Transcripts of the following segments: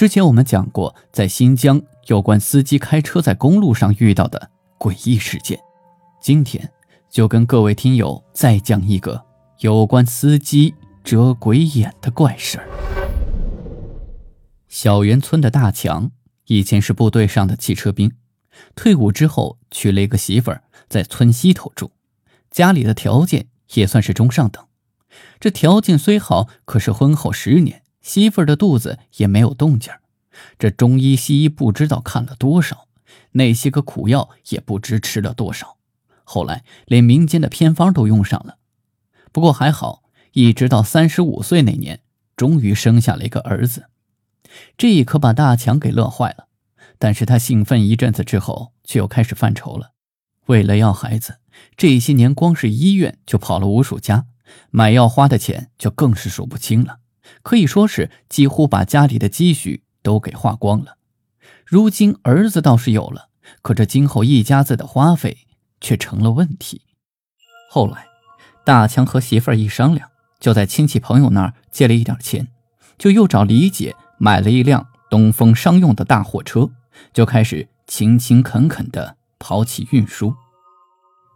之前我们讲过，在新疆有关司机开车在公路上遇到的诡异事件。今天就跟各位听友再讲一个有关司机遮鬼眼的怪事儿。小园村的大强以前是部队上的汽车兵，退伍之后娶了一个媳妇儿，在村西头住，家里的条件也算是中上等。这条件虽好，可是婚后十年。媳妇儿的肚子也没有动静这中医西医不知道看了多少，那些个苦药也不知吃了多少，后来连民间的偏方都用上了。不过还好，一直到三十五岁那年，终于生下了一个儿子。这可把大强给乐坏了。但是他兴奋一阵子之后，却又开始犯愁了。为了要孩子，这些年光是医院就跑了无数家，买药花的钱就更是数不清了。可以说是几乎把家里的积蓄都给花光了。如今儿子倒是有了，可这今后一家子的花费却成了问题。后来，大强和媳妇儿一商量，就在亲戚朋友那儿借了一点钱，就又找李姐买了一辆东风商用的大货车，就开始勤勤恳恳地跑起运输。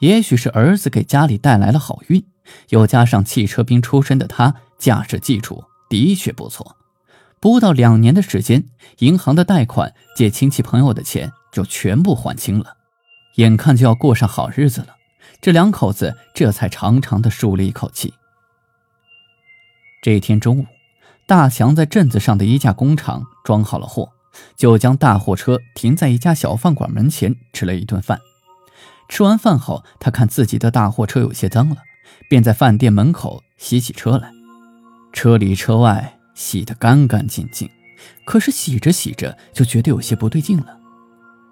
也许是儿子给家里带来了好运，又加上汽车兵出身的他驾驶技术。的确不错，不到两年的时间，银行的贷款、借亲戚朋友的钱就全部还清了，眼看就要过上好日子了。这两口子这才长长的舒了一口气。这一天中午，大强在镇子上的一家工厂装好了货，就将大货车停在一家小饭馆门前吃了一顿饭。吃完饭后，他看自己的大货车有些脏了，便在饭店门口洗起车来。车里车外洗得干干净净，可是洗着洗着就觉得有些不对劲了。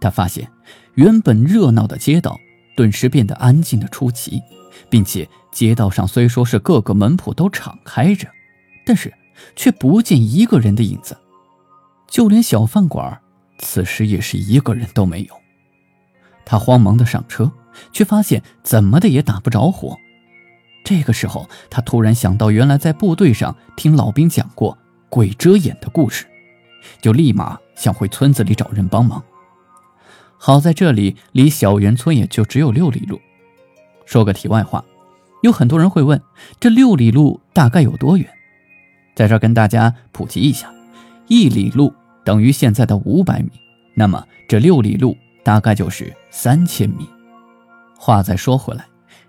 他发现，原本热闹的街道顿时变得安静的出奇，并且街道上虽说是各个门铺都敞开着，但是却不见一个人的影子，就连小饭馆此时也是一个人都没有。他慌忙的上车，却发现怎么的也打不着火。这个时候，他突然想到，原来在部队上听老兵讲过鬼遮眼的故事，就立马想回村子里找人帮忙。好在这里离小园村也就只有六里路。说个题外话，有很多人会问，这六里路大概有多远？在这跟大家普及一下，一里路等于现在的五百米，那么这六里路大概就是三千米。话再说回来，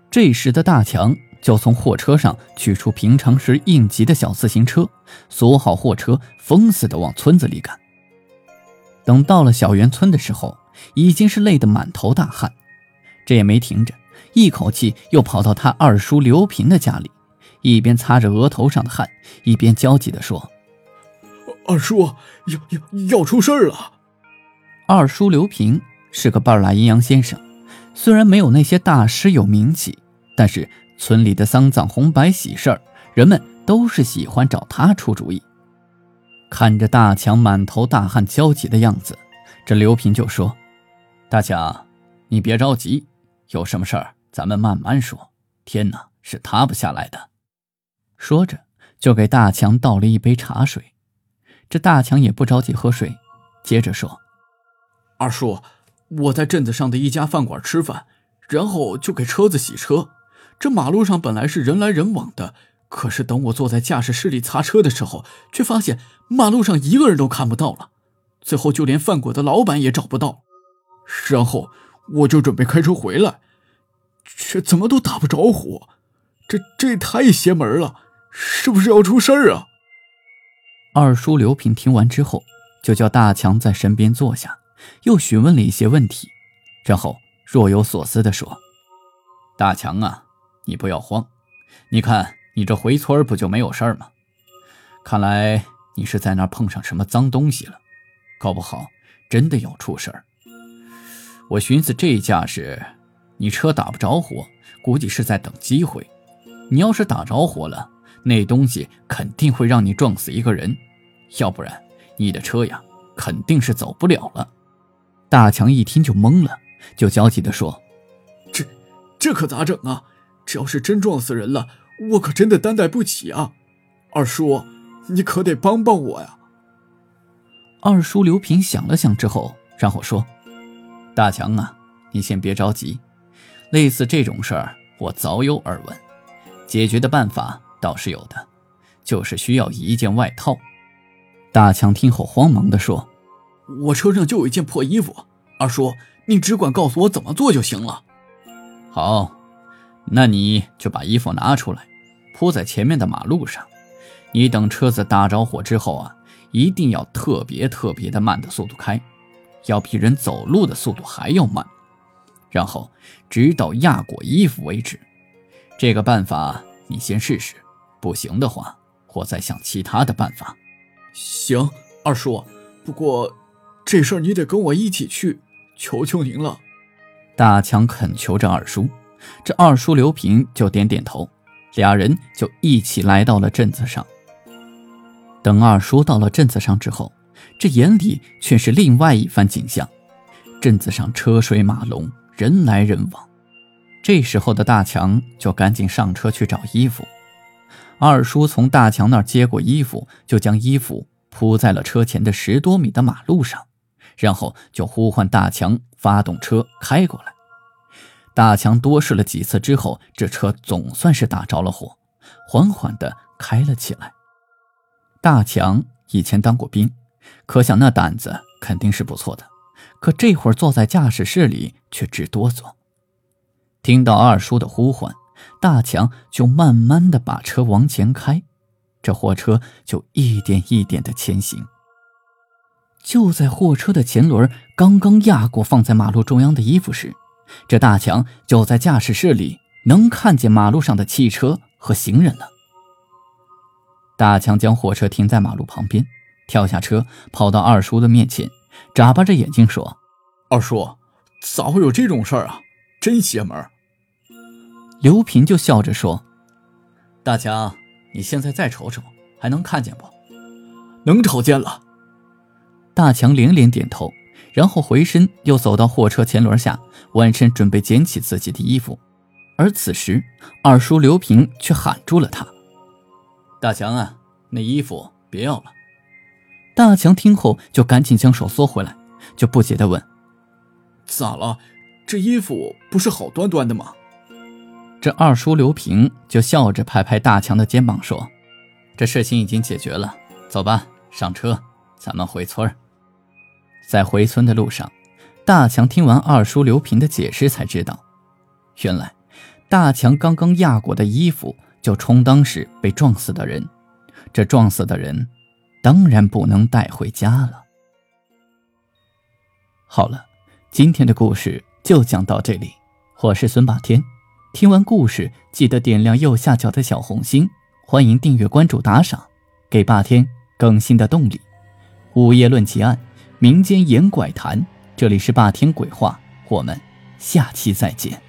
这时的大强。就从货车上取出平常时应急的小自行车，锁好货车，疯似的往村子里赶。等到了小园村的时候，已经是累得满头大汗，这也没停着，一口气又跑到他二叔刘平的家里，一边擦着额头上的汗，一边焦急地说：“二叔，要要要出事了！”二叔刘平是个半拉阴阳先生，虽然没有那些大师有名气，但是。村里的丧葬、红白喜事儿，人们都是喜欢找他出主意。看着大强满头大汗、焦急的样子，这刘平就说：“大强，你别着急，有什么事儿咱们慢慢说。天哪，是塌不下来的。”说着，就给大强倒了一杯茶水。这大强也不着急喝水，接着说：“二叔，我在镇子上的一家饭馆吃饭，然后就给车子洗车。”这马路上本来是人来人往的，可是等我坐在驾驶室里擦车的时候，却发现马路上一个人都看不到了，最后就连饭馆的老板也找不到。然后我就准备开车回来，却怎么都打不着火，这这太邪门了，是不是要出事儿啊？二叔刘平听完之后，就叫大强在身边坐下，又询问了一些问题，然后若有所思地说：“大强啊。”你不要慌，你看你这回村不就没有事儿吗？看来你是在那儿碰上什么脏东西了，搞不好真的要出事儿。我寻思这架势，你车打不着火，估计是在等机会。你要是打着火了，那东西肯定会让你撞死一个人，要不然你的车呀肯定是走不了了。大强一听就懵了，就焦急地说：“这这可咋整啊？这要是真撞死人了，我可真的担待不起啊！二叔，你可得帮帮我呀！”二叔刘平想了想之后，然后说：“大强啊，你先别着急，类似这种事儿我早有耳闻。”解决的办法倒是有的，就是需要一件外套。大强听后慌忙地说：“我车上就有一件破衣服，二叔，你只管告诉我怎么做就行了。”好，那你就把衣服拿出来，铺在前面的马路上。你等车子打着火之后啊，一定要特别特别的慢的速度开，要比人走路的速度还要慢，然后直到压过衣服为止。这个办法你先试试，不行的话，我再想其他的办法。行，二叔，不过这事儿你得跟我一起去，求求您了。大强恳求着二叔，这二叔刘平就点点头，俩人就一起来到了镇子上。等二叔到了镇子上之后，这眼里却是另外一番景象，镇子上车水马龙，人来人往。这时候的大强就赶紧上车去找衣服。二叔从大强那儿接过衣服，就将衣服铺在了车前的十多米的马路上，然后就呼唤大强发动车开过来。大强多试了几次之后，这车总算是打着了火，缓缓地开了起来。大强以前当过兵，可想那胆子肯定是不错的，可这会儿坐在驾驶室里却直哆嗦。听到二叔的呼唤，大强就慢慢的把车往前开，这货车就一点一点的前行。就在货车的前轮刚刚压过放在马路中央的衣服时，这大强就在驾驶室里能看见马路上的汽车和行人了。大强将火车停在马路旁边，跳下车，跑到二叔的面前，眨巴着眼睛说：“二叔，咋会有这种事儿啊？真邪门！”刘平就笑着说：“大强，你现在再瞅瞅，还能看见不？能瞅见了。”大强连连点头，然后回身又走到货车前轮下，弯身准备捡起自己的衣服。而此时，二叔刘平却喊住了他：“大强啊，那衣服别要了。”大强听后就赶紧将手缩回来，就不解地问：“咋了？这衣服不是好端端的吗？”这二叔刘平就笑着拍拍大强的肩膀说：“这事情已经解决了，走吧，上车，咱们回村在回村的路上，大强听完二叔刘平的解释，才知道，原来大强刚刚压过的衣服就充当是被撞死的人，这撞死的人当然不能带回家了。好了，今天的故事就讲到这里，我是孙霸天。听完故事，记得点亮右下角的小红心，欢迎订阅、关注、打赏，给霸天更新的动力。午夜论奇案，民间言怪谈，这里是霸天鬼话，我们下期再见。